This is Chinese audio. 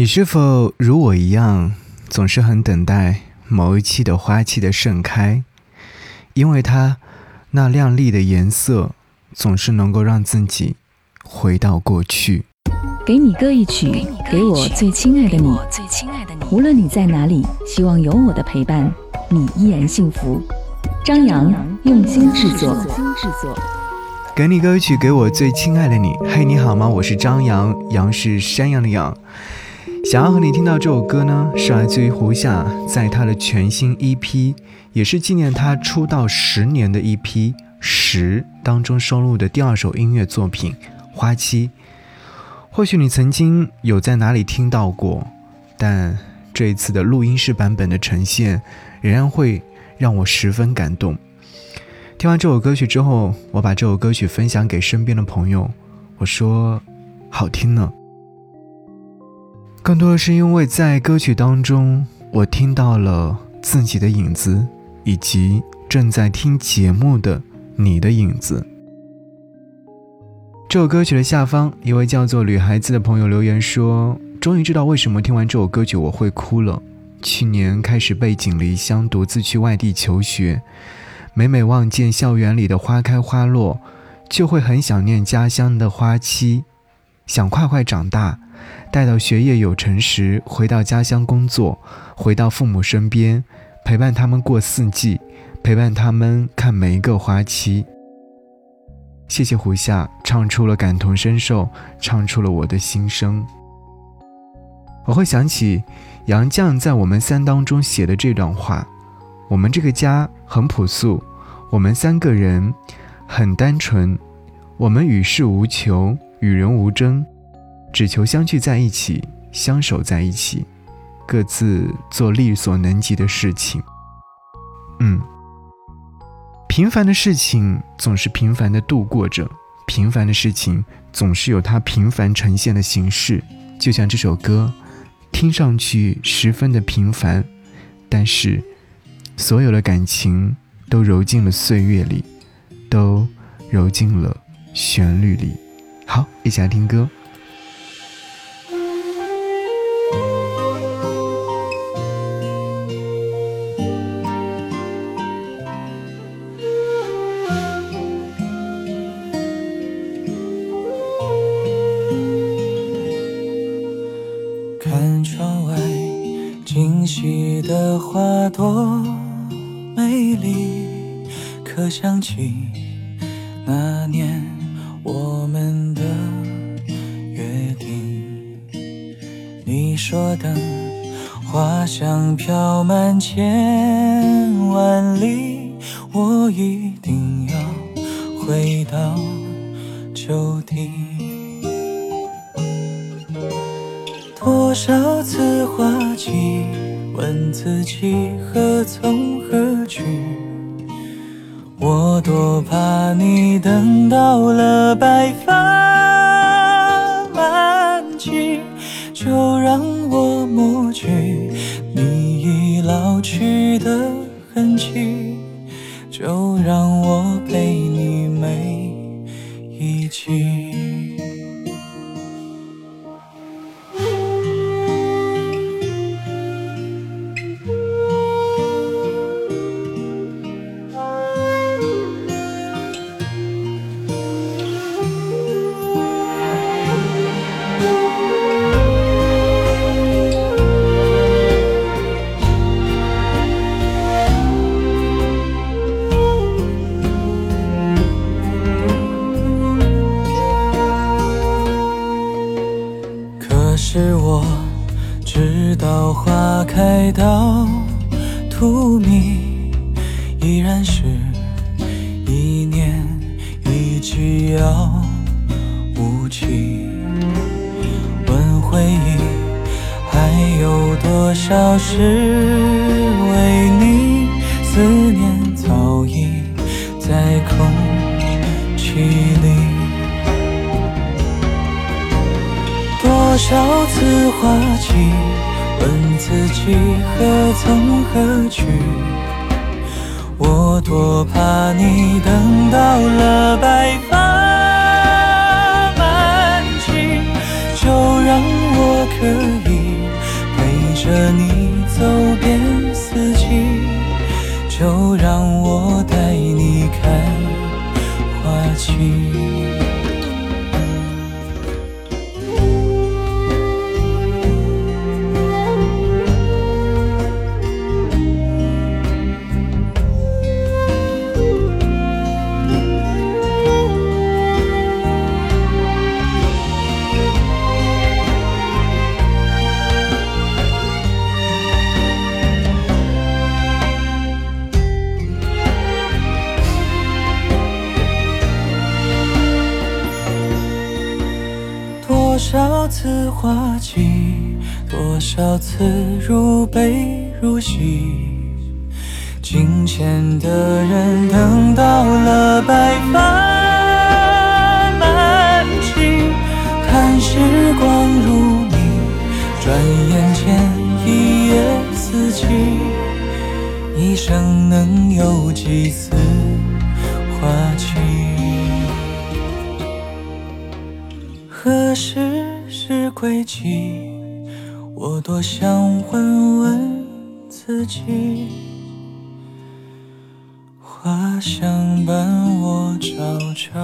你是否如我一样，总是很等待某一期的花期的盛开？因为它那亮丽的颜色，总是能够让自己回到过去。给你歌一曲，给我最亲爱的你。无论你在哪里，希望有我的陪伴，你依然幸福。张扬用心制作。给你歌曲，给我最亲爱的你。嘿，你好吗？我是张扬，杨是山羊的羊。想要和你听到这首歌呢，是来自于胡夏在他的全新 EP，也是纪念他出道十年的 EP《十》当中收录的第二首音乐作品《花期》。或许你曾经有在哪里听到过，但这一次的录音室版本的呈现，仍然会让我十分感动。听完这首歌曲之后，我把这首歌曲分享给身边的朋友，我说：“好听呢。”更多的是因为在歌曲当中，我听到了自己的影子，以及正在听节目的你的影子。这首歌曲的下方，一位叫做“女孩子”的朋友留言说：“终于知道为什么听完这首歌曲我会哭了。去年开始背井离乡，独自去外地求学，每每望见校园里的花开花落，就会很想念家乡的花期，想快快长大。”待到学业有成时，回到家乡工作，回到父母身边，陪伴他们过四季，陪伴他们看每一个花期。谢谢胡夏唱出了感同身受，唱出了我的心声。我会想起杨绛在我们三当中写的这段话：我们这个家很朴素，我们三个人很单纯，我们与世无求，与人无争。只求相聚在一起，相守在一起，各自做力所能及的事情。嗯，平凡的事情总是平凡的度过着，平凡的事情总是有它平凡呈现的形式。就像这首歌，听上去十分的平凡，但是所有的感情都揉进了岁月里，都揉进了旋律里。好，一起来听歌。看窗外惊喜的花朵美丽，可想起那年我们你说等花香飘满千万里，我一定要回到旧地。多少次花期，问自己何从何去？我多怕你等到了白发让我抹去你已老去的痕迹，就让我陪你到花开到荼蘼，依然是一年一季遥无期。问回忆还有多少是为你？思念早已在空气里。多少次花期，问自己何从何去？我多怕你等到了白发次花期，多少次如悲如喜，镜前的人等到了白发满际，看时光如你，转眼间一夜四季，一生能有几次？何时是归期？我多想问问自己。花香伴我朝朝。